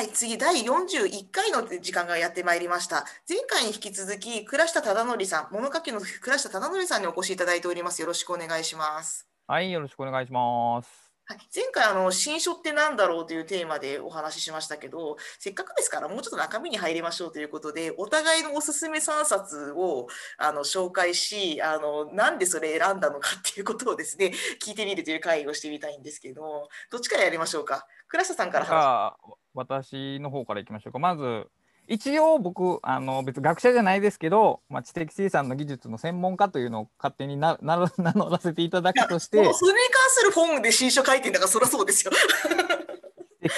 はい、次、第41回の時間がやってまいりました。前回に引き続き、倉下忠則さん、物書きの倉下忠則さんにお越しいただいております。よろしくお願いします。はい、よろしくお願いします。前回あの、新書って何だろうというテーマでお話ししましたけど、せっかくですからもうちょっと中身に入りましょうということで、お互いのおすすめ3冊をあの紹介しあの、なんでそれ選んだのかっていうことをですね、聞いてみるという会をしてみたいんですけど、どっちからやりましょうか？倉下さんからじゃあ、私の方からいきましょうか。まず、一応僕あの別に学者じゃないですけど、まあ、知的生産の技術の専門家というのを勝手になな 名乗らせていただくとしてそれに関するフォームで新書書いてんだからそりゃそうですよ。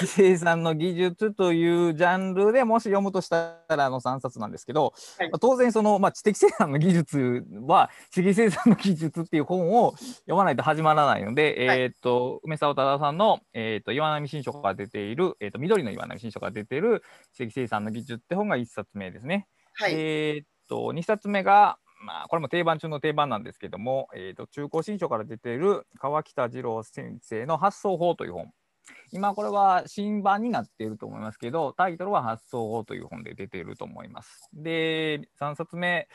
生産の技術というジャンルでもし読むとしたらあの3冊なんですけど、はい、まあ、当然その、まあ、知的生産の技術は知的生産の技術っていう本を読まないと始まらないので、はい、えっ、ー、と梅沢忠さんの、えーと、岩波新書から出ている、えーと、緑の岩波新書から出ている知的生産の技術って本が1冊目ですね。はい、えっ、ー、と2冊目がまあ、これも定番中の定番なんですけども、えーと、中高新書から出ている川北次郎先生の発想法という本。今これは新版になっていると思いますけど、タイトルは発想法という本で出ていると思います。で、3冊目、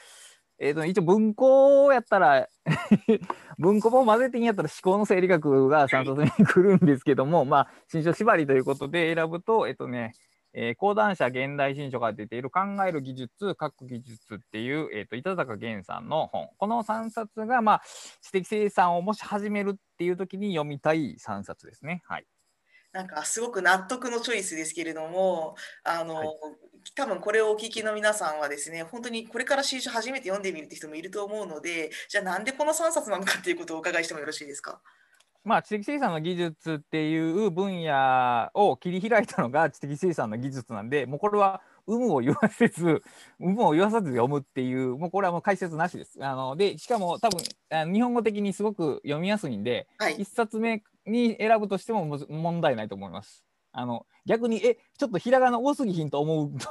えー、と一応文庫やったら 文庫も混ぜてんやったら思考の整理学が3冊目に来るんですけども、まあ、新書縛りということで選ぶと、えっ、ー、とね、えー、講談社現代新書が出ている考える技術、書く技術っていう、えーと、板坂源さんの本。この3冊が、まあ、知的生産をもし始めるっていう時に読みたい3冊ですね。はい。なんかすごく納得のチョイスですけれども、あの、はい、多分これをお聞きの皆さんはですね、本当にこれから新書初めて読んでみるって人もいると思うので、じゃあなんでこの3冊なのかっていうことをお伺いしてもよろしいですか？まあ、知的生産の技術っていう分野を切り開いたのが 知的生産の技術なんで、もうこれは有無を言わせず、有無を言わさず読むっていう、もうこれはもう解説なしです。あので、しかも多分日本語的にすごく読みやすいんで、はい、1冊目に選ぶとしても問題ないと思います。あの逆にえちょっとひらがな多すぎひんと思うと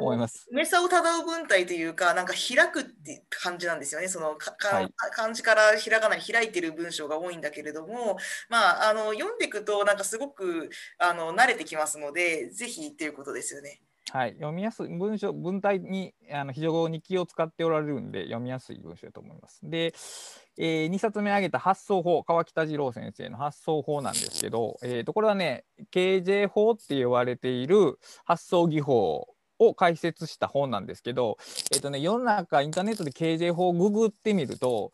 思います。梅沢忠夫文体というかなんか開くって感じなんですよね。そのかか、はい、漢字からひらがなに開いてる文章が多いんだけれども、まああの読んでいくとなんかすごくあの慣れてきますので、ぜひっていうことですよね。はい、読みやすい文章文体にあの非常に気を使っておられるんで読みやすい文章だと思います。で、えー、2冊目挙げた発想法川北次郎先生の発想法なんですけど、えー、とこれはね KJ 法って言われている発想技法を解説した本なんですけど、えーとね、世の中インターネットで KJ 法をググってみると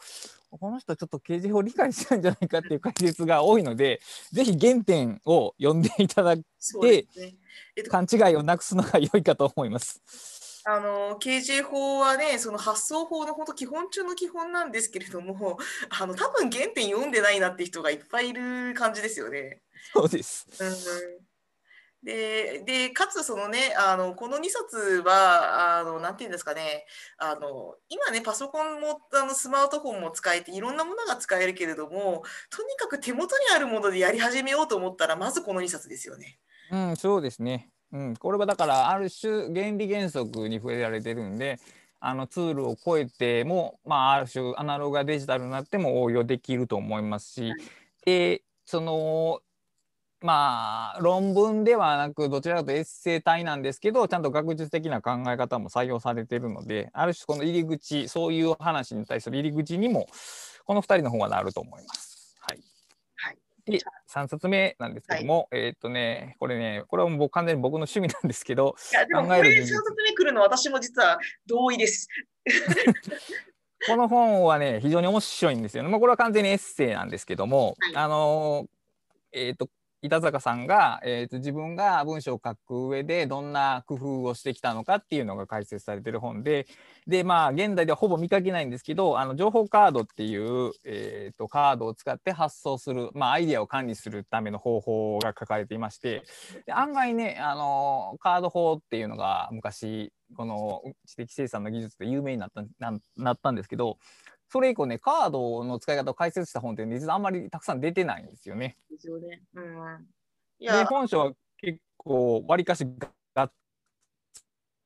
この人ちょっと KJ 法理解してないんじゃないかっていう解説が多いのでぜひ原点を読んでいただいて、ねえっと、勘違いをなくすのが良いかと思います。あの KJ 法はねその発想法の本当基本中の基本なんですけれどもあの多分原点読んでないなって人がいっぱいいる感じですよね。そうです、うんででかつそのねあのこの2冊はあのなんていうんですかねあの今ねパソコンもあのスマートフォンも使えていろんなものが使えるけれどもとにかく手元にあるものでやり始めようと思ったらまずこの2冊ですよね。うん、そうですね。うん、これはだからある種原理原則に触れられてるんであのツールを超えても、まあ、ある種アナログがデジタルになっても応用できると思いますし、はいでそのまあ論文ではなくどちらかというとエッセイ体なんですけどちゃんと学術的な考え方も採用されてるのである種この入り口そういう話に対する入り口にもこの2人の方がなると思います。はいはいで3冊目なんですけども、えーっとねこれねこれはもう僕完全に僕の趣味なんですけどいやでもこれ3考える技術冊目来るの私も実は同意です。この本はね非常に面白いんですよね。まあ、これは完全にエッセイなんですけども、はいあのえー、と板坂さんが、えー、と自分が文章を書く上でどんな工夫をしてきたのかっていうのが解説されてる本ででまあ現代ではほぼ見かけないんですけどあの情報カードっていう、えー、とカードを使って発送する、まあ、アイデアを管理するための方法が書かれていましてで案外ねあのカード法っていうのが昔この知的生産の技術で有名になったなったんですけどそれ以降ねカードの使い方を解説した本って実はあんまりたくさん出てないんですよね。ですよね。うん。いでや、本書は結構わりかしがっ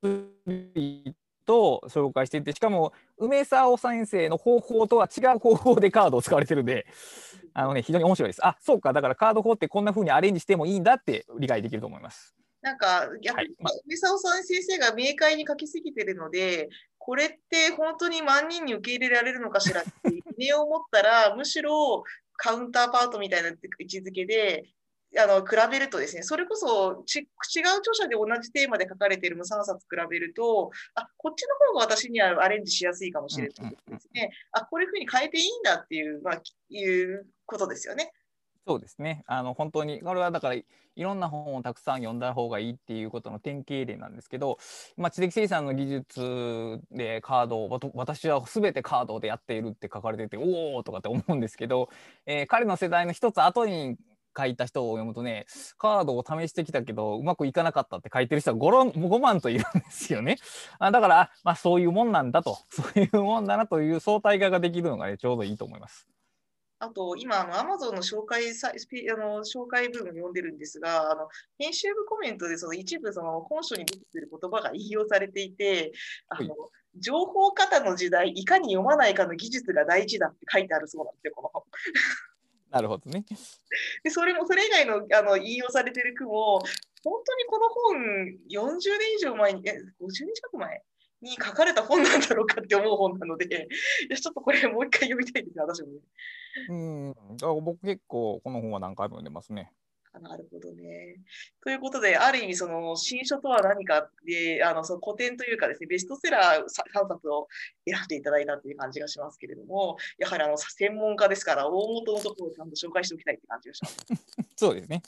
つりと紹介していてしかも梅沢先生の方法とは違う方法でカードを使われてるんであのね非常に面白いです。あそうかだからカード法ってこんな風にアレンジしてもいいんだって理解できると思います。なんか逆に梅沢さん先生が明快に書きすぎてるので、これって本当に万人に受け入れられるのかしらって 疑念を持ったら、むしろカウンターパートみたいな位置づけで、あの比べるとですね、それこそち違う著者で同じテーマで書かれている3冊比べると、あこっちの方が私にはアレンジしやすいかもしれないですね。あこういうふうに変えていいんだっていう、まあ、いうことですよね。そうですね。あの本当にこれはだからいろんな本をたくさん読んだ方がいいっていうことの典型例なんですけど、まあ、知的生産の技術でカードを私は全てカードでやっているって書かれてておおとかって思うんですけど、えー彼の世代の一つ後に書いた人を読むとねカードを試してきたけどうまくいかなかったって書いてる人は 5, 5万といるんですよね。あだから、まあ、そういうもんなんだとそういうもんだなという相対化ができるのがねちょうどいいと思います。あと、今、あの、アマゾンの紹介サイスペあの紹介文を読んでるんですが、あの、編集部コメントで、その一部、その本書に出てくる言葉が引用されていて、あの、情報型の時代、いかに読まないかの技術が大事だって書いてあるそうなんですよ、この本。なるほどね。で、それも、それ以外のあの引用されてる句も、本当にこの本、40年以上前に、え、50年近く前？に書かれた本なんだろうかって思う本なので、いやちょっとこれもう一回読みたいです、私もね。うん、僕結構この本は何回も読んでますね。あなるほどね。ということで、ある意味、その新書とは何かで、あのその古典というかですね、ベストセラー3冊を選んでいただいたという感じがしますけれども、やはりあの専門家ですから、大元のところをちゃんと紹介しておきたいって感じがします。そうですね。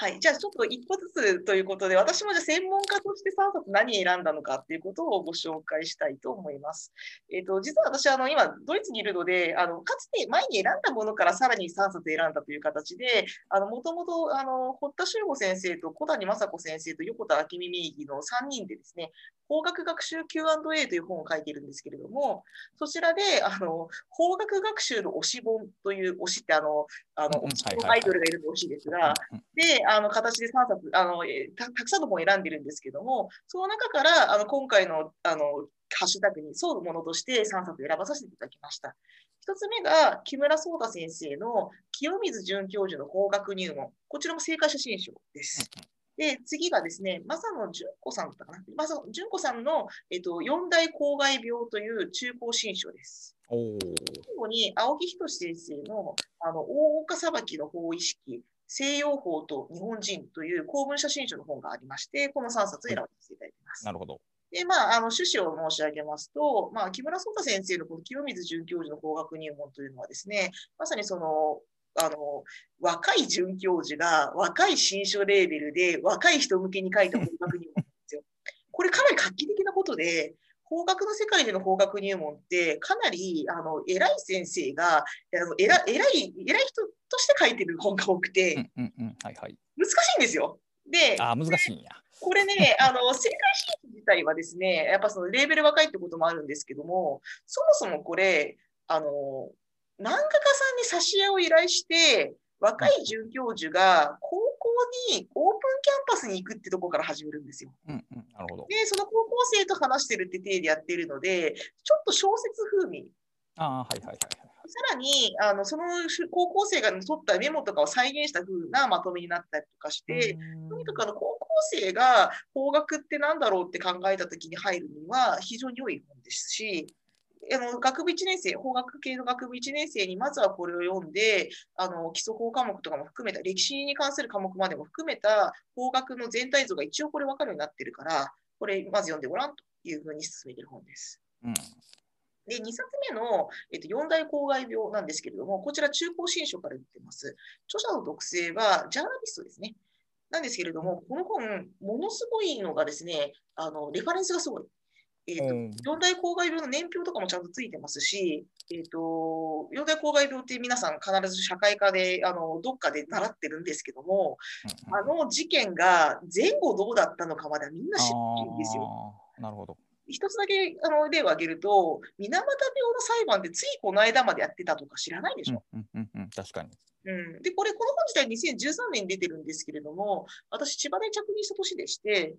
はい、じゃあちょっと一歩ずつということで、私もじゃあ専門家として3冊何選んだのかっていうことをご紹介したいと思います。えっ、と、実は私、あの、今、ドイツにいるので、あの、かつて前に選んだものからさらに3冊選んだという形で、あの、もともと、堀田修吾先生と小谷雅子先生と横田明美名義の3人でですね、法学学習 Q&A という本を書いているんですけれども、そちらで、あの、法学学習の推し本という、推しってあの、あのアイドルがいるの推しですが、で、あの形で3冊あのえーた、たくさんの本を選んでるんですけども、その中からあの今回のあのハッシュタグに沿うものとして3冊選ばさせていただきました。一つ目が木村壮太先生の清水准教授の法学入門。こちらも正解写真書です。で、次がですね、正野純子さんだったかな。正野純子さんの、えっと、四大公害病という中高新書です。最後に青木仁先生のあの大岡裁きの法意識、西洋法と日本人という公文写真書の本がありまして、この3冊選ばせていただいています。なるほど。で、まあ、あの趣旨を申し上げますと、まあ、木村壮太先生のこの清水准教授の法学入門というのはですね、まさにその、あの若い准教授が若い新書レーベルで若い人向けに書いた法学入門なんですよ。これかなり画期的なことで、法学の世界での法学入門ってかなりあの偉い先生があの偉偉い偉い人として書いてる本が多くてうんうんうん。はいはい。難しいんですよ。で、ああ、難しいんや。これね、あの、正解シート自体はですね、やっぱそのレーベル若いってこともあるんですけども、そもそもこれ、あの、漫画家さんに挿絵を依頼して、若い准教授が高校にオープンキャンパスに行くってとこから始めるんですよ。うんうん。なるほど。で、その高校生と話してるって体でやってるので、ちょっと小説風味。ああ、はいはいはいはい。さらに、あのその高校生が取ったメモとかを再現した風なまとめになったりとかして、とにかくあの高校生が法学ってなんだろうって考えたときに入るには非常に良い本ですし、あの学部1年生、法学系の学部1年生にまずはこれを読んで、あの基礎法科目とかも含めた、歴史に関する科目までも含めた法学の全体像が一応これ分かるようになってるから、これまず読んでごらんというふうに進めている本です。うん。で、2冊目の、えっと、四大公害病なんですけれども、こちら中高新書から言ってます。著者の特性はジャーナリストですね。なんですけれども、この本、ものすごいのがですね、あのレファレンスがすごい。えーとうん四大公害病の年表とかもちゃんとついてますし、えー、と四大公害病って皆さん必ず社会科であのどっかで習ってるんですけども、あの事件が前後どうだったのかまではみんな知ってるんですよ。なるほど。一つだけあの例を挙げると、水俣病の裁判ってついこの間までやってたとか知らないでしょ？うんうんうんうん。確かに。うんで、これ、この本自体2013年に出てるんですけれども、私、千葉大着任した年でして、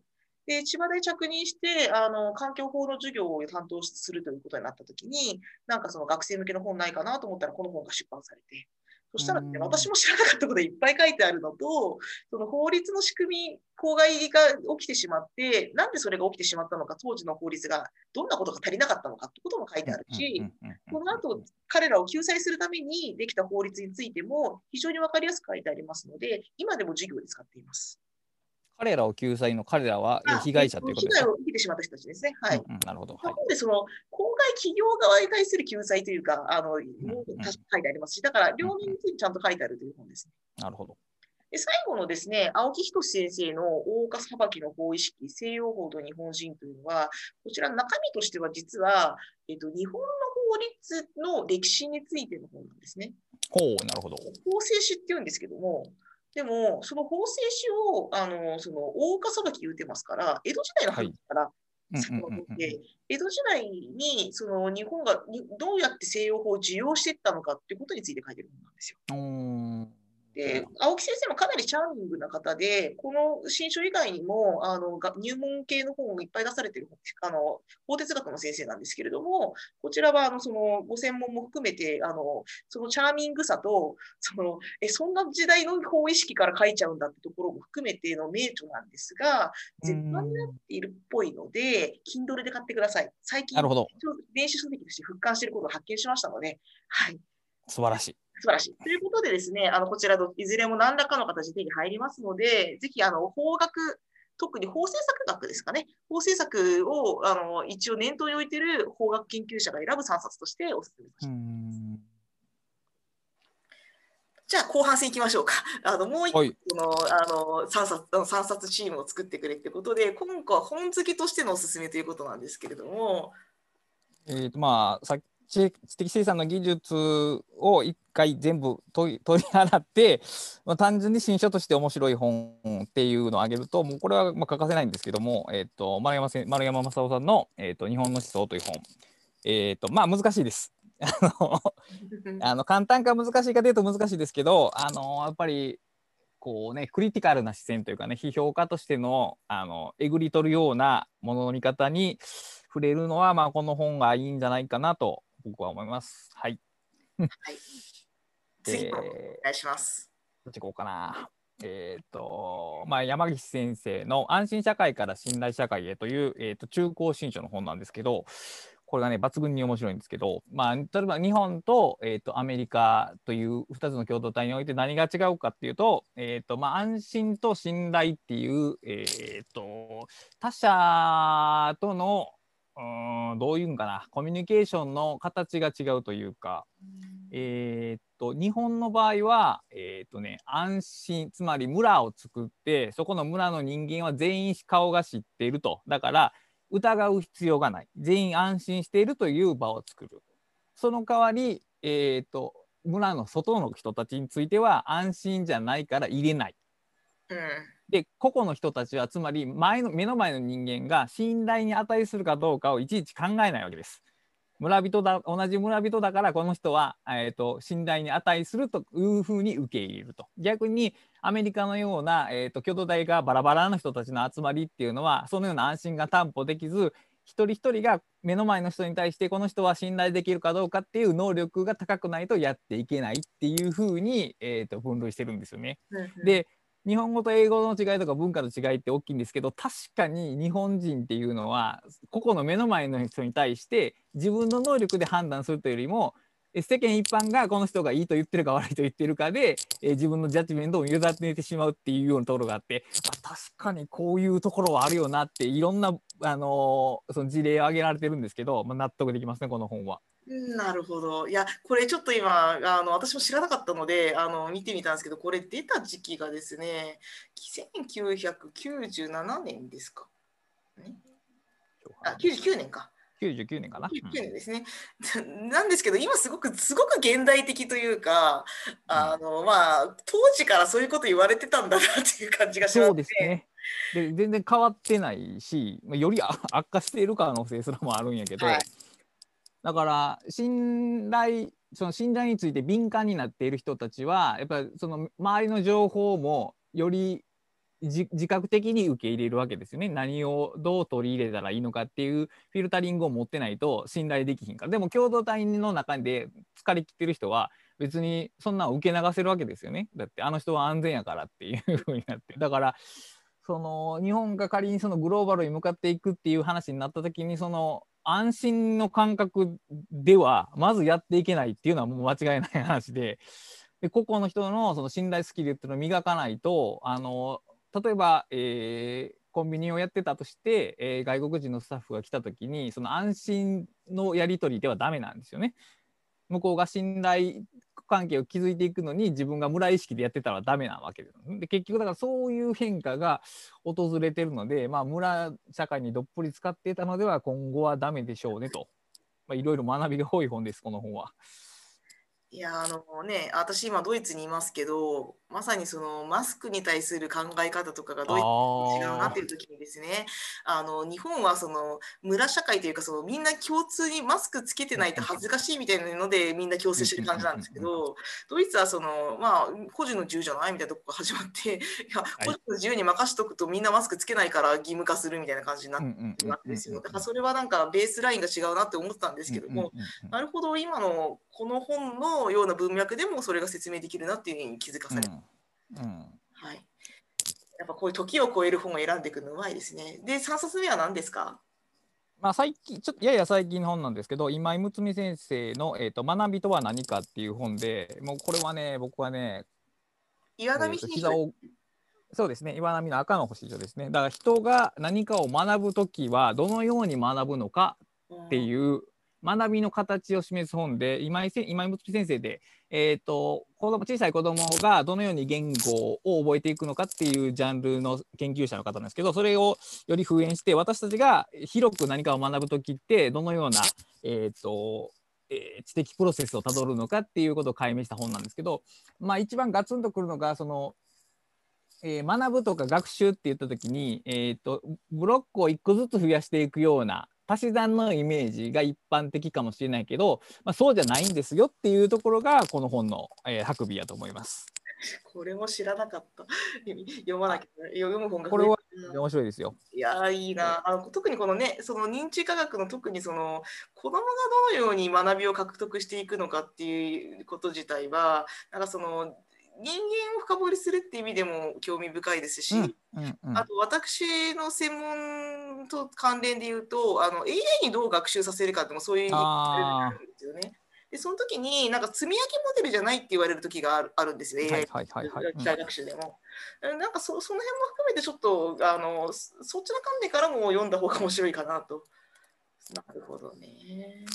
で千葉大着任してあの、環境法の授業を担当するということになったときに、なんかその学生向けの本ないかなと思ったら、この本が出版されて、そしたら、ね、うん私も知らなかったことがいっぱい書いてあるのと、その法律の仕組み、公害が起きてしまって、なんでそれが起きてしまったのか、当時の法律がどんなことが足りなかったのかってことも書いてあるし、この後、彼らを救済するためにできた法律についても非常にわかりやすく書いてありますので、今でも授業で使っています。彼らを救済の彼らは被害者ということですか被害を受けてしまった人たちですね。はい。うんうんなるほど。なはいので、その公害企業側に対する救済というか、あの、もううん書いてありますし、だから両面についてちゃんと書いてあるという本です。なるほど。で最後のですね、青木仁先生の大岡裁きの法意識、西洋法と日本人というのは、こちら中身としては実は、えっと、日本の法律の歴史についての本なんですね。ほう、なるほど。法制史って言うんですけども、でも、その法制史を、あの、その、大岡裁き言うてますから、江戸時代の話から江戸時代に、その、日本がにどうやって西洋法を受容していったのかっていうことについて書いてる本なんですよ。で、青木先生もかなりチャーミングな方で、この新書以外にも、あの、が入門系の本をいっぱい出されてる、あの、法哲学の先生なんですけれども、こちらは、あの、その、ご専門も含めて、あの、そのチャーミングさと、その、え、そんな時代の法意識から書いちゃうんだってところも含めての名著なんですが、絶版になっているっぽいので、Kindle で買ってください。最近、なるほど。電子書籍として復刊していることを発見しましたので、はい。素晴らしい。素晴らしい。ということでですね、あの、こちらのいずれも何らかの形で手に入りますので、ぜひ、あの、法学、特に法政策学ですかね。法政策を、あの、一応念頭に置いている法学研究者が選ぶ3冊としてお勧めしまじゃあ、後半戦いきましょうか。あの、もう一個はい。の、あの、3冊、あの3冊チームを作ってくれってことで、今回は本好きとしてのおすすめということなんですけれども、えーとまあ、さっき知的生産の技術を一回全部 取り払って、まあ、単純に新書として面白い本っていうのを挙げるともうこれはまあ欠かせないんですけども、えー、と丸山せ丸山正夫さんの、えーと「日本の思想」という本、えーとまあ難しいです。あの あの簡単か難しいかというと難しいですけどあのやっぱりこうねクリティカルな視線というかね批評家としてのあのえぐり取るようなものの見方に触れるのは、まあ、この本がいいんじゃないかなと僕は思います。はい。次のおえ願いします。どっち行こうかな。えっ、と、まあ、山岸先生の安心社会から信頼社会へという、えー、と中高新書の本なんですけど、これがね、抜群に面白いんですけど、まあ、例えば日本と,、えー、とアメリカという2つの共同体において何が違うかっていうと、えーとまあ、安心と信頼っていう、えー、と他者とのうんどういうんかな。コミュニケーションの形が違うというか、えーっと日本の場合は、えーっとね、安心つまり村を作ってそこの村の人間は全員顔が知っていると。だから疑う必要がない。全員安心しているという場を作る。その代わり、えーっと村の外の人たちについては安心じゃないから入れない。うん。で個々の人たちはつまり前の目の前の人間が信頼に値するかどうかをいちいち考えないわけです。村人だ同じ村人だからこの人は、えー、と信頼に値するというふうに受け入れると逆にアメリカのような、えー、と共同体がバラバラの人たちの集まりっていうのはそのような安心が担保できず一人一人が目の前の人に対してこの人は信頼できるかどうかっていう能力が高くないとやっていけないっていうふうに、えー、と分類してるんですよね。うん、で日本語と英語の違いとか文化の違いって大きいんですけど確かに日本人っていうのは個々の目の前の人に対して自分の能力で判断するというよりも世間一般がこの人がいいと言ってるか悪いと言ってるかで、え自分のジャッジメントを委ねてしまうっていうようなところがあってあ確かにこういうところはあるよなっていろんな、あのーその事例を挙げられてるんですけど、まあ、納得できますねこの本は。なるほど。いや、これちょっと今、あの私も知らなかったので、あの見てみたんですけど、これ出た時期がですね、1997年ですか。ね、あ、99年か。99年かな。99年ですね。なんですけど、今すごく、すごく現代的というか、あの、まあ、当時からそういうこと言われてたんだなっていう感じがしますね。そうですね。で全然変わってないし、まあよりあ悪化している可能性すらもあるんやけど、はいだから信頼その信頼について敏感になっている人たちはやっぱりその周りの情報もより自覚的に受け入れるわけですよね何をどう取り入れたらいいのかっていうフィルタリングを持ってないと信頼できひんからでも共同体の中で疲れきってる人は別にそんなん受け流せるわけですよね。だってあの人は安全やからっていうふうになって。だからその日本が仮にそのグローバルに向かっていくっていう話になった時にその安心の感覚ではまずやっていけないっていうのはもう間違いない話でで個々の人のその信頼スキルっていうのを磨かないとあの例えば、えー、コンビニをやってたとして、えー、外国人のスタッフが来た時にその安心のやり取りではダメなんですよね。向こうが信頼関係を築いていくのに自分が村意識でやってたらダメなわけです。で結局だからそういう変化が訪れてるので、まあ、村社会にどっぷり使っていたのでは今後はダメでしょうねと、まあ、いろいろ学びが多い本ですこの本は。いやあのね私今ドイツにいますけどまさにそのマスクに対する考え方とかがドイツと違うなっていう時にですねあの日本はその村社会というかそのみんな共通にマスクつけてないと恥ずかしいみたいなのでみんな共生してる感じなんですけどドイツはそのまあ個人の自由じゃないみたいなとこから始まっていや個人の自由に任しとくとみんなマスクつけないから義務化するみたいな感じになってるわけですよ。だからそれはなんかベースラインが違うなって思ってたんですけどもなるほど今のこの本のような文脈でもそれが説明できるなっていうふうに気づかされた。うん、うん、はい。やっぱこういう時を超える本を選んでいくのうまいですね。で、3冊目は何ですか？まあ、最近ちょっとやや最近の本なんですけど今井睦美先生の、えーと「学びとは何か」っていう本でもうこれはね僕はね岩波膝をそうですね岩波の赤の星所ですねだから人が何かを学ぶ時はどのように学ぶのかっていう学びの形を示す本で今井今井睦先生で、えーと、子供小さい子供がどのように言語を覚えていくのかっていうジャンルの研究者の方なんですけどそれをより封印して私たちが広く何かを学ぶ時ってどのような、えーとえー、知的プロセスをたどるのかっていうことを解明した本なんですけど、まあ、一番ガツンとくるのがそのえー、学ぶとか学習って言った時に、えーとブロックを1個ずつ増やしていくような足し算のイメージが一般的かもしれないけど、まあ、そうじゃないんですよっていうところがこの本の、えー、ハクビやと思います。これも知らなかった。読まなきゃ、読む本がこれは面白いですよ。いやいいなあの。特にこのね、その認知科学の特にその子供がどのように学びを獲得していくのかっていうこと自体は、なんかその人間を深掘りするって意味でも興味深いですし、うんうんうん、あと私の専門と関連で言うとあの AI にどう学習させるかってもそういう意味なんですよね。でその時になんか積み上げモデルじゃないって言われる時があるあるんですよ、AI 機械学習でも。なんかそその辺も含めてちょっとあのそっちの観点からも読んだ方が面白いかなと。なるほどね。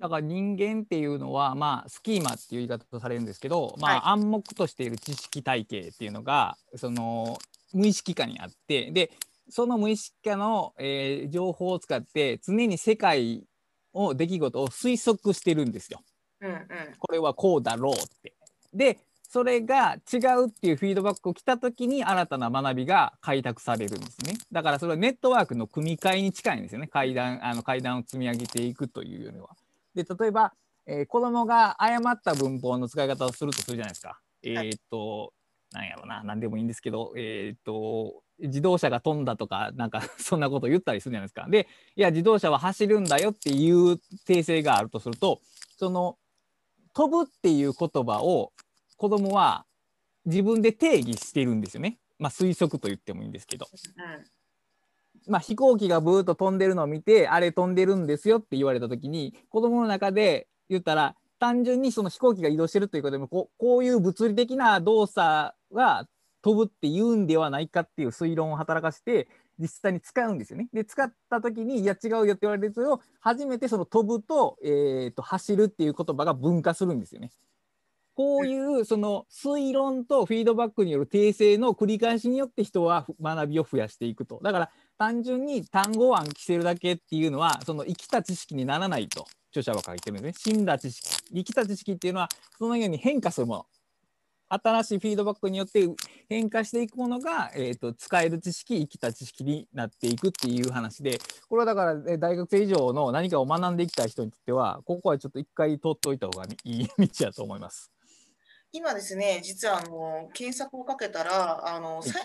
だから人間っていうのは、まあ、スキーマっていう言い方とされるんですけど、まあ、暗黙としている知識体系っていうのがその無意識下にあってでその無意識下の、えー、情報を使って常に世界を出来事を推測してるんですよ。うんうん、これはこうだろうって。でそれが違うっていうフィードバックを来た時に新たな学びが開拓されるんですね。だからそれはネットワークの組み替えに近いんですよね。階段あの階段を積み上げていくというよりは。で例えば、えー、子供が誤った文法の使い方をするとするじゃないですか。えー、っと、なんやろうな、何でもいいんですけど、えー、っと、自動車が飛んだとか、なんか そんなこと言ったりするじゃないですか。で、いや、自動車は走るんだよっていう訂正があるとすると、その、飛ぶっていう言葉を子供は自分で定義してるんですよね。まあ、推測と言ってもいいんですけど。うんまあ、飛行機がブーッと飛んでるのを見てあれ飛んでるんですよって言われた時に子供の中で言ったら単純にその飛行機が移動してるということでもここういう物理的な動作が飛ぶって言うんではないかっていう推論を働かせて実際に使うんですよね。で使った時にいや違うよって言われると初めてその飛ぶと,、えー、と走るっていう言葉が分化するんですよね。こういうその推論とフィードバックによる訂正の繰り返しによって人は学びを増やしていくと。だから単純に単語を暗記してるだけっていうのはその生きた知識にならないと著者は書いてるんですね。死んだ知識生きた知識っていうのはそのように変化するもの新しいフィードバックによって変化していくものが、えーと、使える知識生きた知識になっていくっていう話でこれはだから、大学生以上の何かを学んでいきたい人にとってはここはちょっと一回通っておいた方がいい道だと思います。今ですね、実はあの検索をかけたら、あの最近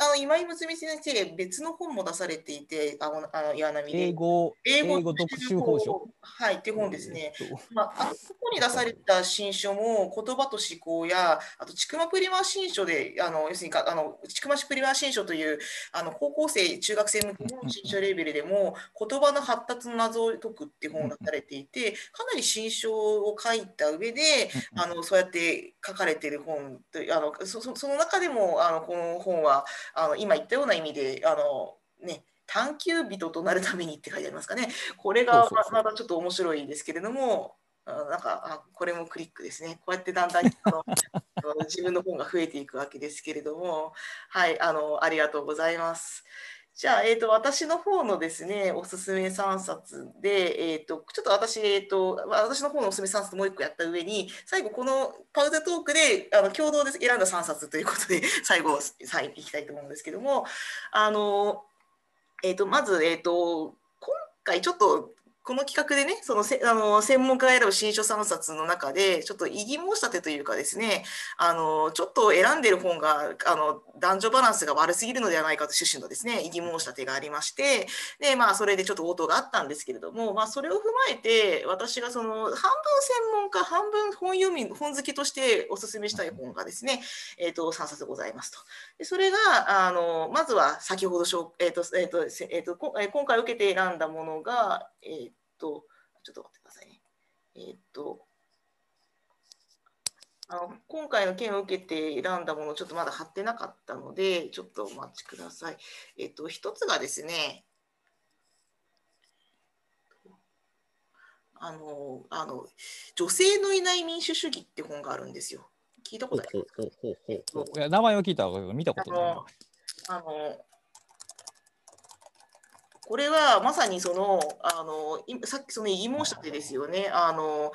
あの今井睦先生、別の本も出されていて、あのあの岩波で。英語、英語読習法書。はい、っていう本ですね。まあ、あそこに出された新書も言葉と思考や、あと、ちくまプリマー新書で、あの要するにかあの、ちくまプリマー新書というあの高校生、中学生向けの新書レベルでも、言葉の発達の謎を解くっていう本を出されていて、かなり新書を書いた上で、あのそうやって書かれている本とあのそそその中でもあのこの本はあの今言ったような意味であの、ね、探求人となるためにって書いてありますかね。これがままたちょっと面白いですけれども、あなんかあこれもクリックですね。こうやってだんだん あの自分の本が増えていくわけですけれども、はい、あのありがとうございます。じゃあ、えーと、私の方のですね、おすすめ3冊で、えーと、ちょっと私、えーと、私の方のおすすめ3冊もう1個やった上に、最後、このパウダートークであの共同で選んだ3冊ということで、最後、最後いきたいと思うんですけども、あの、えーと、まず、えーと、今回ちょっと、この企画でね、そのせあの専門家が選ぶ新書3冊の中で、ちょっと異議申し立てというかですね、あのちょっと選んでる本があの男女バランスが悪すぎるのではないかと趣旨のですね、異議申し立てがありまして、で、まあ、それでちょっと応答があったんですけれども、まあ、それを踏まえて、私がその半分専門家、半分本読み、本好きとしてお勧めしたい本がですね、えっ、と、3冊ございますと。でそれが、あのまずは先ほどしょう、えっ、と、えっ、と、えーとえ今回受けて選んだものが、えっ、と、ちょっと待ってくださいね。えっ、と、あの今回の件を受けて選んだもの、ちょっとまだ貼ってなかったので、ちょっとお待ちください。えっ、と、一つがですね、あの、あの、女性のいない民主主義って本があるんですよ。聞いたことありますいや名前を聞いたけど見たことないな。あのこれはまさにそのあのさっきその異議申し立てですよね。あの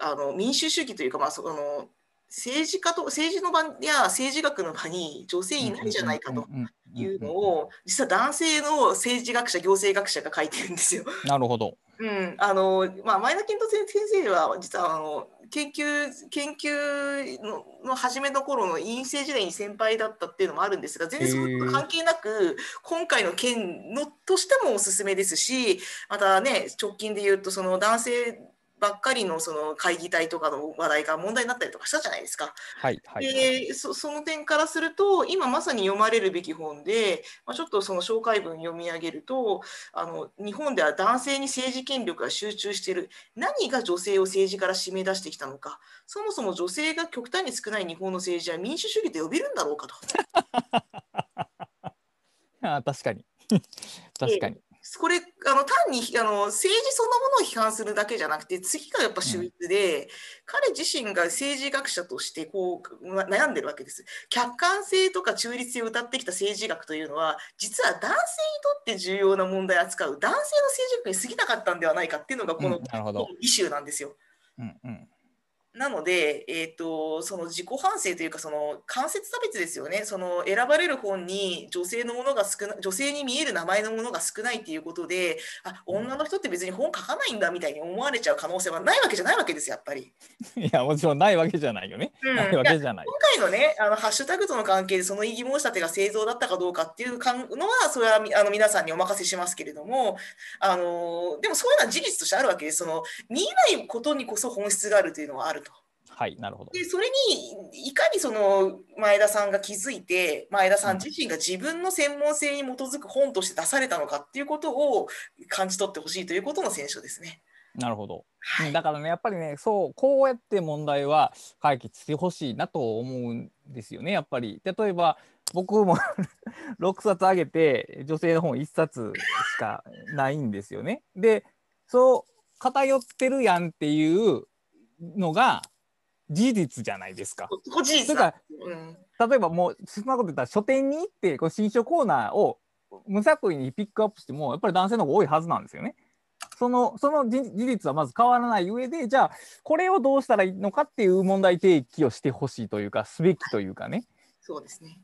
あの民主主義というか、まあ、その政治家と政治の場や政治学の場に女性いないんじゃないかというのを実は男性の政治学者行政学者が書いてるんですよ。なるほど。うん、あのまあ、前田健人先生は実はあの研究研究のの初めの頃の院生時代に先輩だったっていうのもあるんですが全然そういうこと関係なく今回の件のとしてもおすすめですしまたね直近で言うとその男性ばっかりのその会議体とかの話題が問題になったりとかしたじゃないですか。はいはい、でそその点からすると今まさに読まれるべき本で、まあ、ちょっとその紹介文読み上げるとあの日本では男性に政治権力が集中している何が女性を政治から締め出してきたのかそもそも女性が極端に少ない日本の政治は民主主義と呼べるんだろうかと。あ確かに確かに。これあの単にあの政治そのものを批判するだけじゃなくて次がやっぱ秀逸で、うん、彼自身が政治学者としてこう悩んでるわけです。客観性とか中立性を謳ってきた政治学というのは実は男性にとって重要な問題を扱う男性の政治学に過ぎなかったんではないかっていうのがこの、うん、イシューなんですよ。うんうんなので、えーと、その自己反省というかその間接差別ですよねその選ばれる本に女性のものが少な女性に見える名前のものが少ないということであ女の人って別に本書かないんだみたいに思われちゃう可能性はないわけじゃないわけですやっぱり。いやもちろんないわけじゃないよね。うん、ないわけじゃない。今回のねあのハッシュタグとの関係でその異議申し立てが正当だったかどうかっていうのはそれはあの皆さんにお任せしますけれどもあのでもそういうのは事実としてあるわけですその見えないことにこそ本質があるというのはあると。はい、なるほど。でそれにいかにその前田さんが気づいて前田さん自身が自分の専門性に基づく本として出されたのかっていうことを感じ取ってほしいということの選書ですね。なるほど、はい、だからねやっぱりねそうこうやって問題は解決してほしいなと思うんですよねやっぱり。例えば僕も 6冊あげて女性の本1冊しかないんですよね。でそう偏ってるやんっていうのが事実じゃないですか。事実それから、うん、例えばもうそんなこと言ったら書店に行ってこう新書コーナーを無作為にピックアップしてもやっぱり男性の方が多いはずなんですよね。そのその事実はまず変わらない上でじゃあこれをどうしたらいいのかっていう問題提起をしてほしいというかすべきというかね。そうですね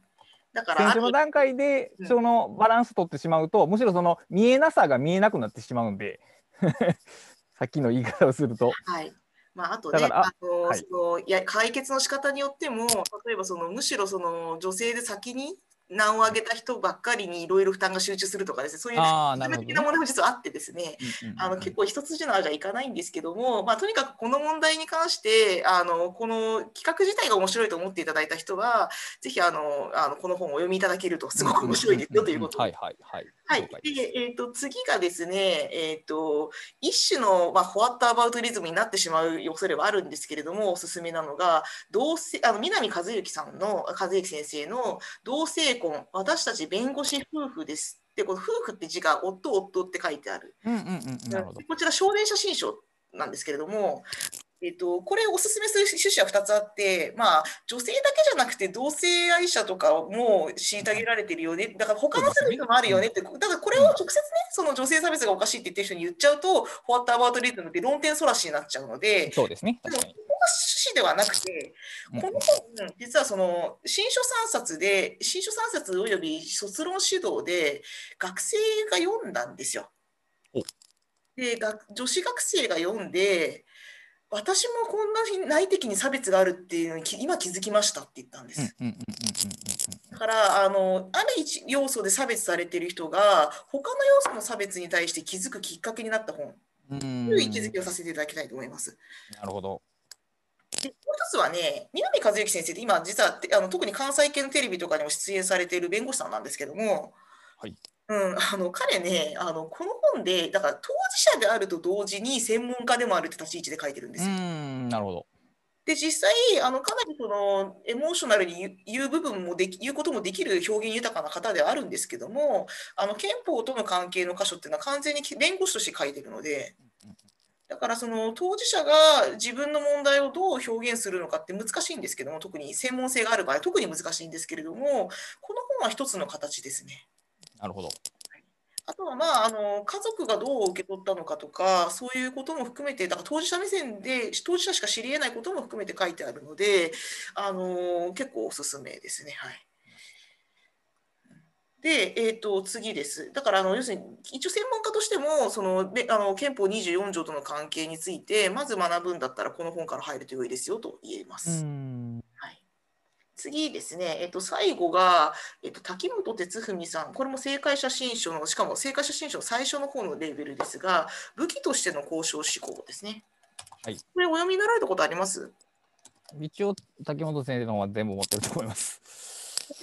だから選書の段階でそのバランス取ってしまうと、うん、むしろその見えなさが見えなくなってしまうんで さっきの言い方をすると。はいまあ、あとね、あの、はい、そのいや解決の仕方によっても、例えばそのむしろその女性で先に難を上げた人ばっかりにいろいろ負担が集中するとかですね、そういう的な問題も実はあってですね、あの結構一筋縄じゃいかないんですけども、まあ、とにかくこの問題に関してあのこの企画自体が面白いと思っていただいた人はぜひあのあのこの本をお読みいただけるとすごく面白いですよということで。はいはいはい。はい。でえー、と次がですね、えー、と一種の、まあ、フォワットアバウトリズムになってしまう恐れはあるんですけれどもおすすめなのが同性あの南和之さんの和之先生の「同性婚私たち弁護士夫婦です」でこの夫婦って字が夫夫って書いてあるうんうんうん。なる。こちら少年写真書なんですけれども、えっと、これをおすすめする趣旨は2つあって、まあ、女性だけじゃなくて同性愛者とかも虐げられてるよねだから他の差別もあるよねってだからこれを直接ねその女性差別がおかしいって言ってる人に言っちゃうとフォワットアバウトリズムって論点そらしになっちゃうのでそうですね。確かに。趣旨ではなくて、うんこの本、実はその新書3冊で、新書3冊および卒論指導で、学生が読んだんですよお。で、が女子学生が読んで、私もこんなに内的に差別があるっていうのにき今気づきましたって言ったんです。だからあのある一要素で差別されている人が他の要素の差別に対して気づくきっかけになった本。という位置づけをさせていただきたいと思います。なるほど。でもう一つはね、南和之先生って今、実はてあの特に関西系のテレビとかにも出演されている弁護士さんなんですけども、はいうん、あの彼ねあの、この本で、だから当事者であると同時に専門家でもあるって立ち位置で書いてるんでうすよ。ん。なるほど。で、実際、あのかなりそのエモーショナルに言う言う部分もでき、言うこともできる表現豊かな方ではあるんですけども、あの憲法との関係の箇所っていうのは完全に弁護士として書いてるので、だからその当事者が自分の問題をどう表現するのかって難しいんですけども、特に専門性がある場合、特に難しいんですけれども、この本は一つの形ですね。なるほど。あとは、まあ、あの家族がどう受け取ったのかとか、そういうことも含めて、だから当事者目線で、当事者しか知り得ないことも含めて書いてあるので、あの結構おすすめですね。はい。で、えー、と次です。だからあの要するに一応専門家としてもそのべあの憲法24条との関係についてまず学ぶんだったらこの本から入ると良いですよと言えまうす。ん。はい、次ですね、えっと、最後が、えっと、滝本哲文さん、これも正解写真書の、しかも正解写真書の最初の方のレーベルですが、武器としての交渉思考ですね。はいこれお読みになられたことあります？一応、滝本先生の方は全部持ってると思います。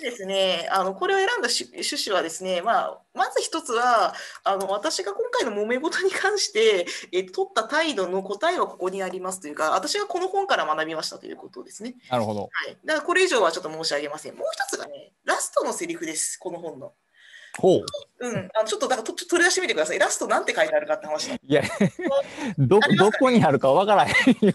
でですね、あのこれを選んだ趣趣旨はですね、まあ、まず一つはあの私が今回の揉め事に関して、え取った態度の答えはここにありますというか、私がこの本から学びましたということですね。なるほど。はい、だからこれ以上はちょっと申し上げません。もう一つがね、ラストのセリフです、この本の。ほう。うん、あのちょっとだからと取り出してみてください。ラストなんて書いてあるかって話いや、ど、どこにあるかわからへんよ。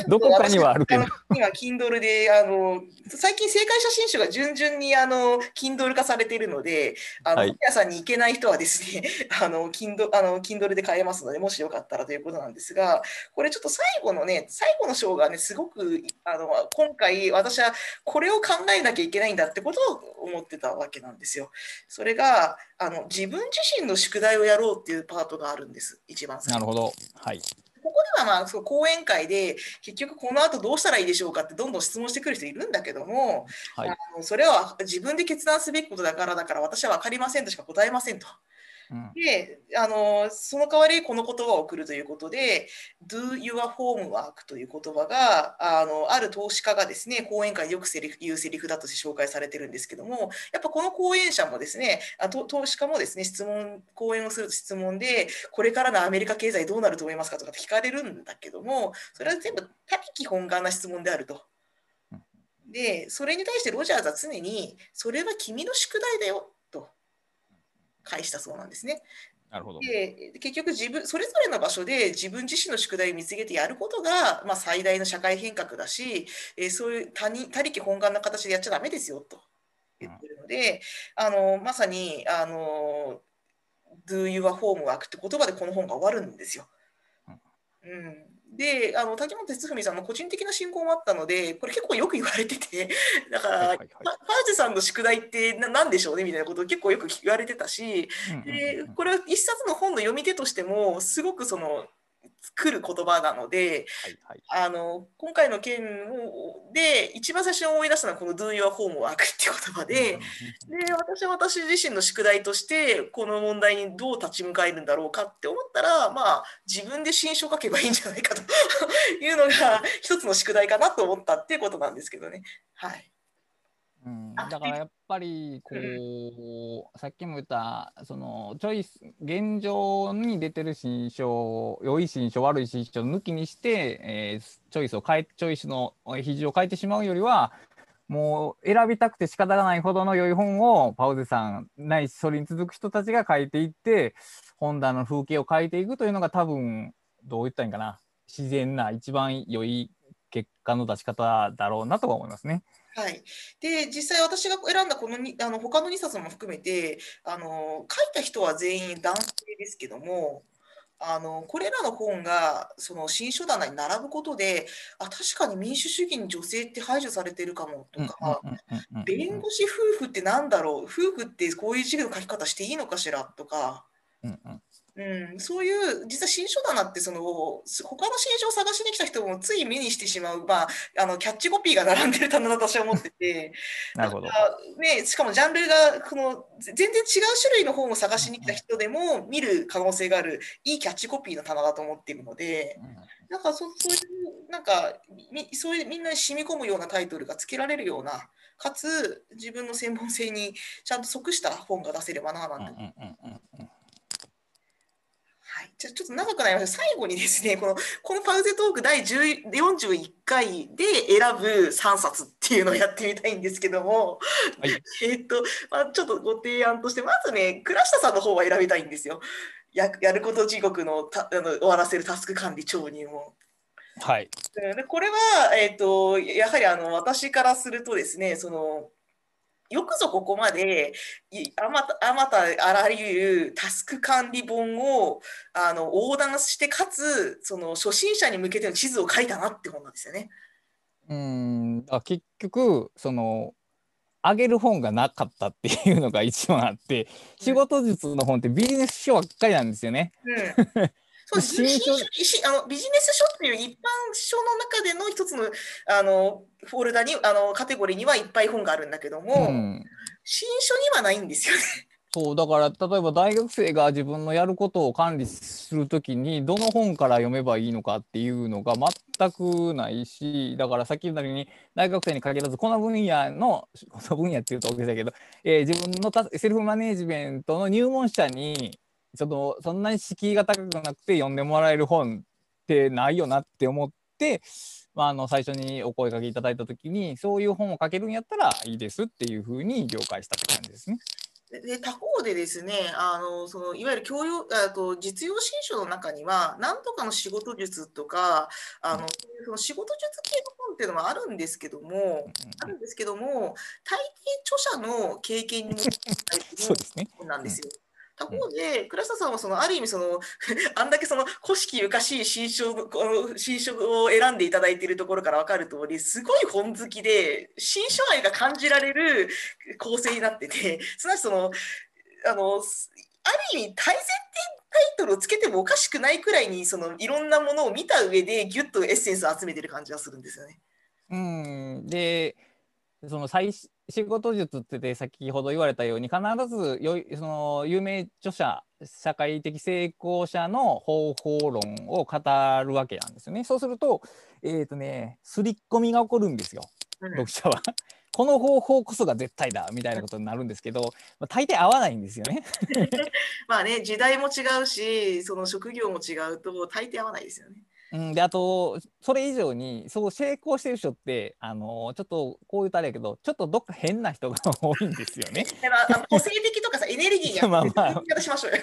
すどこかにはあるけど今、Kindle で、あの、最近、正解写真集が順々に、あの、Kindle 化されているので、あの、はい本屋さんに行けない人はですね、あの、Kindle、あの、Kindle で買えますので、もしよかったらということなんですが、これちょっと最後のね、最後の章がね、すごく、あの、今回、私はこれを考えなきゃいけないんだってことを思ってたわけなんですよ。それが、あの、自分自身の宿題をやろうっていうパートがあるんです、一番最初なるほど。はい。ここではまあそう講演会で結局この後どうしたらいいでしょうかってどんどん質問してくる人いるんだけども、はいあのそれは自分で決断すべきことだからだから私は分かりませんとしか答えませんと。うん。であのその代わりこの言葉を送るということで「do your homework」という言葉があのある投資家がですね講演会でよくセリフ言うセリフだとして紹介されてるんですけどもやっぱこの講演者もですねあと投資家もですね質問講演をすると質問でこれからのアメリカ経済どうなると思いますかとかって聞かれるんだけどもそれは全部他力本願な質問であると。でそれに対してロジャーズは常にそれは君の宿題だよと返したそうなんですね。なるほど。で結局自分それぞれの場所で自分自身の宿題を見つけてやることが、まあ、最大の社会変革だし、えーそういう他人他力本願な形でやっちゃダメですよと言ってるので、あのまさにあの Do your homework って言葉でこの本が終わるんですよ。うん、であの滝本哲文さんの個人的な信仰もあったのでこれ結構よく言われてて だから、はいはいはい。ファージェさんの宿題ってな何でしょうねみたいなことを結構よく言われてたし、うんうんでうん。これは一冊の本の読み手としてもすごくその来る言葉なので、はいはいあの今回の件をで一番最初に思い出したのはこの Do Your Homework っていう言葉で、で私は私自身の宿題としてこの問題にどう立ち向かえるんだろうかって思ったらまあ自分で新書書けばいいんじゃないかというのが一つの宿題かなと思ったっていうことなんですけどね。はい。うん、あだからやっぱりこう、さっきも言ったそのチョイス現状に出てる新書良い新書悪い新書抜きにして、えーチョイスを変えチョイスの比重を変えてしまうよりはもう選びたくて仕方がないほどの良い本をパウゼさんないしそれに続く人たちが書いていって本棚の風景を変えていくというのが多分どう言ったらいいんかな。自然な一番良い結果の出し方だろうなとは思いますね。はい、で実際私が選んだこのにあの他の2冊も含めてあの書いた人は全員男性ですけどもあのこれらの本がその新書棚に並ぶことであ確かに民主主義に女性って排除されてるかもとか、弁護士夫婦ってなんだろう？夫婦ってこういう授業の書き方していいのかしら？とか。うんうんうん、そういう実は新書棚ってその他の新書を探しに来た人もつい目にしてしまう、まあ、あのキャッチコピーが並んでる棚だと私は思ってて。なるほど。あね、しかもジャンルがこの全然違う種類の本を探しに来た人でも見る可能性があるいいキャッチコピーの棚だと思っているので。なんかそそういうなんかみそういうみんなに染み込むようなタイトルがつけられるようなかつ自分の専門性にちゃんと即した本が出せればななんて。うんうんうんうんじゃあちょっと長くなりました。最後にですねこのこのパウゼトーク第10 41回で選ぶ3冊っていうのをやってみたいんですけども、はい。えっと、まあ、ちょっとご提案としてまずね倉下さんの方は選びたいんですよ。ややること地獄のたあの終わらせるタスク管理超入門はい。うんでこれは、えっとやはりあの私からするとですねそのよくぞここまでいあまたあまたあらゆるタスク管理本をあの横断してかつその初心者に向けての地図を書いたなって本なんですよね。うんあ結局そのあげる本がなかったっていうのが一番あって仕事術の本ってビジネス書ばっかりなんですよね。うんそうです新書新書しあのビジネス書っていう一般書の中での一つのあのフォルダにあのカテゴリーにはいっぱい本があるんだけども、うん、新書にはないんですよね。そうだから例えば大学生が自分のやることを管理するときにどの本から読めばいいのかっていうのが全くないしだからさっき言ったように大学生に限らずこの分野のこの分野っていうと大げさだけど、えー自分のたセルフマネージメントの入門者にちょっとそんなに敷居が高くなくて読んでもらえる本ってないよなって思って、まあ、あの最初にお声かけいただいた時にそういう本を書けるんやったらいいですっていうふうに了解したって感じですね。でで他方でですねあのそのいわゆる教養あと実用新書の中には何とかの仕事術とかあの、うんその仕事術系の本っていうのもあるんですけども、あるんですけども大抵著者の経験に 基づいてそうですね。本なんですよ。他方で、倉下さんはそのある意味その あんだけその古式ゆかしい新書のこの新書を選んでいただいているところから分かる通りすごい本好きで新書愛が感じられる構成になっててすなわちそのあのある意味大前提タイトルをつけてもおかしくないくらいにそのいろんなものを見た上でギュッとエッセンスを集めてる感じがするんですよね。うん、でその最仕事術ってて先ほど言われたように必ずよいその有名著者社会的成功者の方法論を語るわけなんですよね。そうすると,、えーとね、刷り込みが起こるんですようん読者は。この方法こそが絶対だみたいなことになるんですけど、まあ、大抵合わないんですよね。まあね時代も違うしその職業も違うと大抵合わないですよね。うん、であとそれ以上にそう成功してる人ってあのちょっとこう言うとあれやけどちょっとどっか変な人が 多いんですよね。だから個性的とかさエネルギーに まあまあ言い方しましょうよ。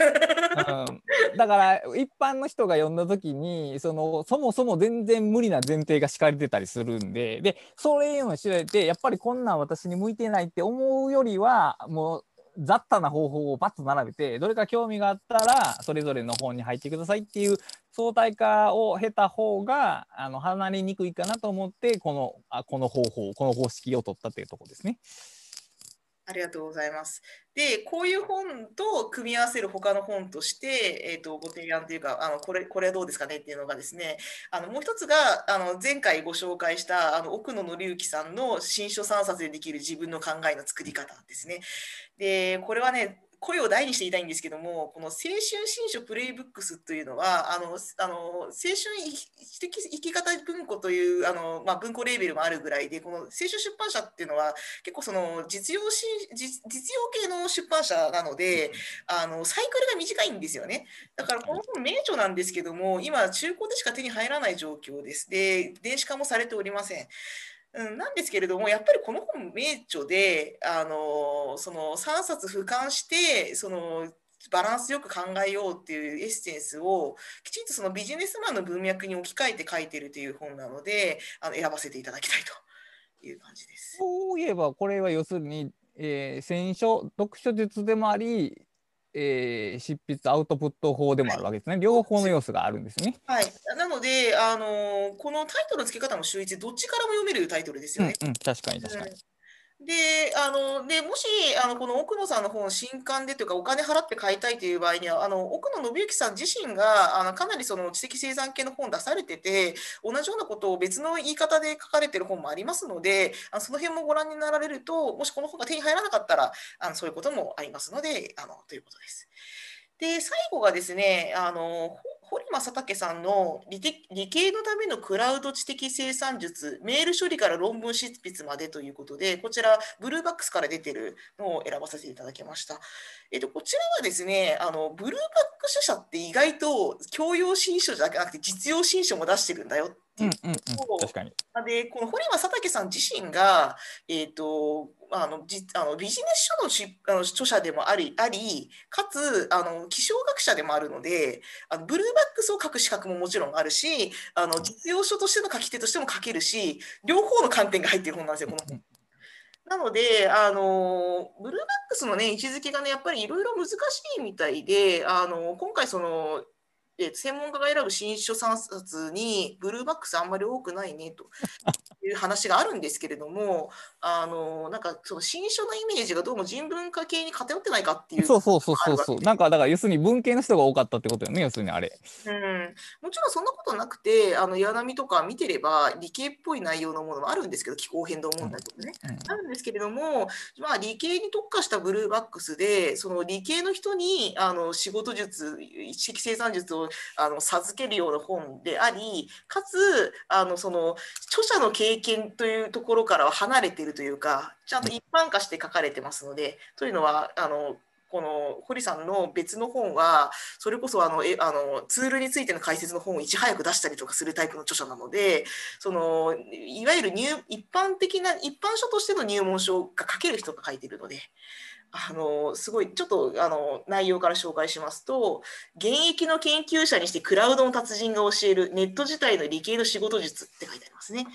うん、だから一般の人が読んだ時にそのそもそも全然無理な前提が敷かれてたりするんででそれを知られてやっぱりこんなん私に向いてないって思うよりはもう雑多な方法をバッと並べてどれか興味があったらそれぞれの本に入ってくださいっていう相対化を経た方があの離れにくいかなと思ってこのあこの方法この方式を取ったというとこですね。ありがとうございます。で、こういう本と組み合わせる他の本として、えー、とご提案というかあのこれ、これはどうですかねっていうのがですね、あのもう一つがあの前回ご紹介したあの奥野紀之さんの新書3冊でできる自分の考えの作り方ですね。で、これはね、声を大にして言いたいんですけども、この青春新書プレイブックスというのは、あのあの青春生き方文庫というあの、まあ、文庫レーベルもあるぐらいで、この青春出版社っていうのは、結構その実用し実実用系の出版社なので、あのサイクルが短いんですよね。だからこの本、名著なんですけども、今、中古でしか手に入らない状況です。で、電子化もされておりません。うん、なんですけれども、やっぱりこの本、名著で、あのその3冊俯瞰して、そのバランスよく考えようっていうエッセンスをきちんとそのビジネスマンの文脈に置き換えて書いてるという本なので、あの選ばせていただきたいという感じです。そういえばこれは要するに、えー、選書読書術でもあり、えー、執筆アウトプット法でもあるわけですね。両方の要素があるんですね。はい、なので、あのこのタイトルの付け方も秀逸で、どっちからも読めるタイトルですよね。うん、うん、確かに確かに。うんであのでもしあのこの奥野さんの本を新刊でというかお金払って買いたいという場合にはあの奥野信之さん自身があのかなりその知的生産系の本を出されてて同じようなことを別の言い方で書かれてる本もありますのであのその辺もご覧になられるともしこの本が手に入らなかったらあのそういうこともありますのであのということです。で最後がですねあの堀正武さんの理理系のためのクラウド知的生産術、メール処理から論文執筆までということで、こちら、ブルーバックスから出てるのを選ばさせていただきました。えっと、こちらはですね、あのブルーバックス社って意外と教養新書じゃなくて実用新書も出してるんだよっていう。うんうんうん、確かに。で、この堀正武さん自身が、えっと、あのじあのビジネス書のしあの著者でもありありかつあの気象学者でもあるのであのブルーバックスを書く資格ももちろんあるしあの実用書としての書き手としても書けるし両方の観点が入っている本なんですよこの本。なので、あのブルーバックスの、ね、位置づけがね、やっぱりいろいろ難しいみたいで、あの今回その、え専門家が選ぶ新書3冊にブルーバックスあんまり多くないねという話があるんですけれども、あのなんかその新書のイメージがどうも人文化系に偏ってないかっていう。そうそうそうそうそう。なんかだから要するに文系の人が多かったってことよね、要するにあれ。うん、もちろんそんなことなくて、あの岩波とか見てれば理系っぽい内容のものもあるんですけど、気候変動問題とかね。うんうんあるんですけれども、まあ、理系に特化したブルーバックスで、その理系の人にあの仕事術、知的生産術をあの授けるような本であり、かつあのその著者の経験というところからは離れているというか、ちゃんと一般化して書かれてますので、というのは、あのこの堀さんの別の本は、それこそあのえあのツールについての解説の本をいち早く出したりとかするタイプの著者なので、そのいわゆる入一般的な、一般書としての入門書が書ける人が書いてるので、あのすごいちょっとあの内容から紹介しますと、現役の研究者にしてクラウドの達人が教えるネット自体の理系の仕事術って書いてありますね。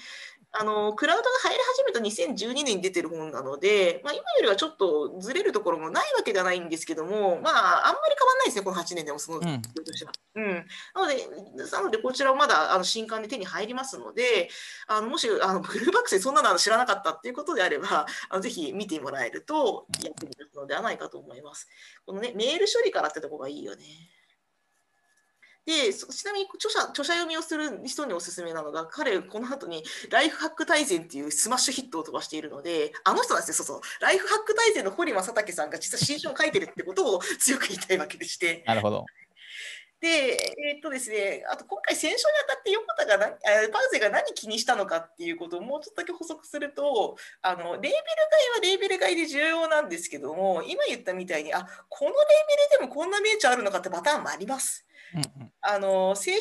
あのクラウドが入り始めた2012年に出てる本なので、まあ、今よりはちょっとずれるところもないわけではないんですけども、まあ、あんまり変わらないですね、この8年でもその、うんうん、なので、なのでこちらはまだあの新刊で手に入りますので、あのもしあのブルーバックスでそんなの知らなかったっていうことであれば、あのぜひ見てもらえると役に立つのではないかと思います。このね、メール処理からってとこがいいよね。でそちなみに著者著者読みをする人におすすめなのが、彼、この後にライフハック大全っていうスマッシュヒットを飛ばしているので、あの人なんですよ、そうそう、ライフハック大全の堀正岳さんが実は新書を書いてるってことを 強く言いたいわけでして。なるほど。で、えーっとですね、あと今回、選書にあたって横田が何、あパウゼが何気にしたのかっていうことをもうちょっとだけ補足すると、あのレーベル買いはレーベル買いで重要なんですけども、今言ったみたいに、あこのレーベルでもこんな名著あるのかってパターンもあります。うんうんあの青春新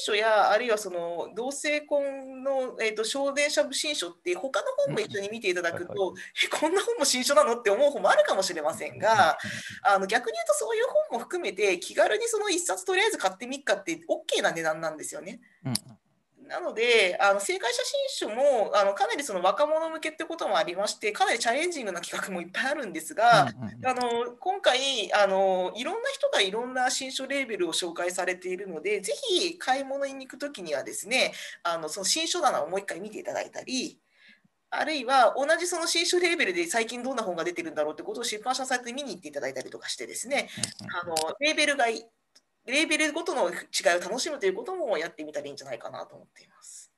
書やあるいはその同性婚の、えー、と少年者新書って他の本も一緒に見ていただくと、え こんな本も新書なのって思う本もあるかもしれませんが、あの逆に言うとそういう本も含めて気軽にその一冊とりあえず買ってみっかって OK な値段なんですよね。うんうんなので、あの正解写真書もあのかなりその若者向けってこともありまして、かなりチャレンジングな企画もいっぱいあるんですが、うんうんあの今回あの、いろんな人がいろんな新書レーベルを紹介されているので、ぜひ買い物に行くときにはですね、あのその新書棚をもう一回見ていただいたり、あるいは同じその新書レーベルで最近どんな本が出てるんだろうってことを出版社サイトで見に行っていただいたりとかしてですね、あのレーベルがレーベルごとの違いを楽しむということもやってみたらいいんじゃないかなと思っています。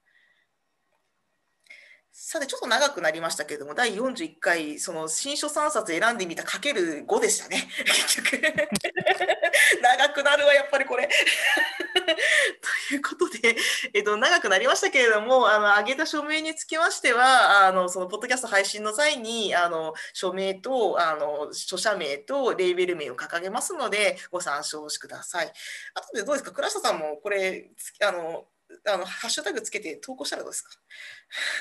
さて、ちょっと長くなりましたけれども、第41回、その新書3冊選んでみたかける5でしたね、結局。長くなるわ、やっぱりこれ。ということで、えっと、長くなりましたけれども、あの上げた署名につきましては、あのそのポッドキャスト配信の際に、あの署名とあの著者名とレーベル名を掲げますので、ご参照してください。あとでどうですか、倉下さんもこれ、あのあのハッシュタグつけて投稿したらどうですか？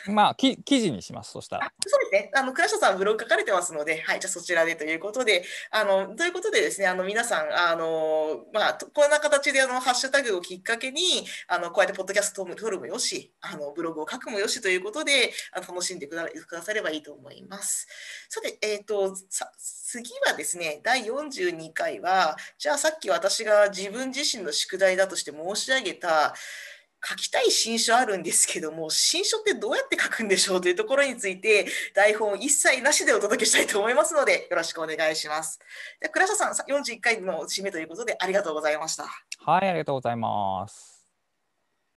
まあ、き記事にします、そしたら。そうですね。あの、倉下さんブログ書かれてますので、はい、じゃあそちらでということで、あの、ということでですね、あの、皆さん、あの、まあ、こんな形で、あの、ハッシュタグをきっかけに、あの、こうやってポッドキャストを撮るもよし、あの、ブログを書くもよしということで、あの楽しんでくださればいいと思います。さて、えっ、ー、と、さ次はですね、第42回は、じゃあさっき私が自分自身の宿題だとして申し上げた、書きたい新書あるんですけども、新書ってどうやって書くんでしょうというところについて、台本一切なしでお届けしたいと思いますので、よろしくお願いします。で倉下さん、41回の締めということで、ありがとうございました。はい、ありがとうございます。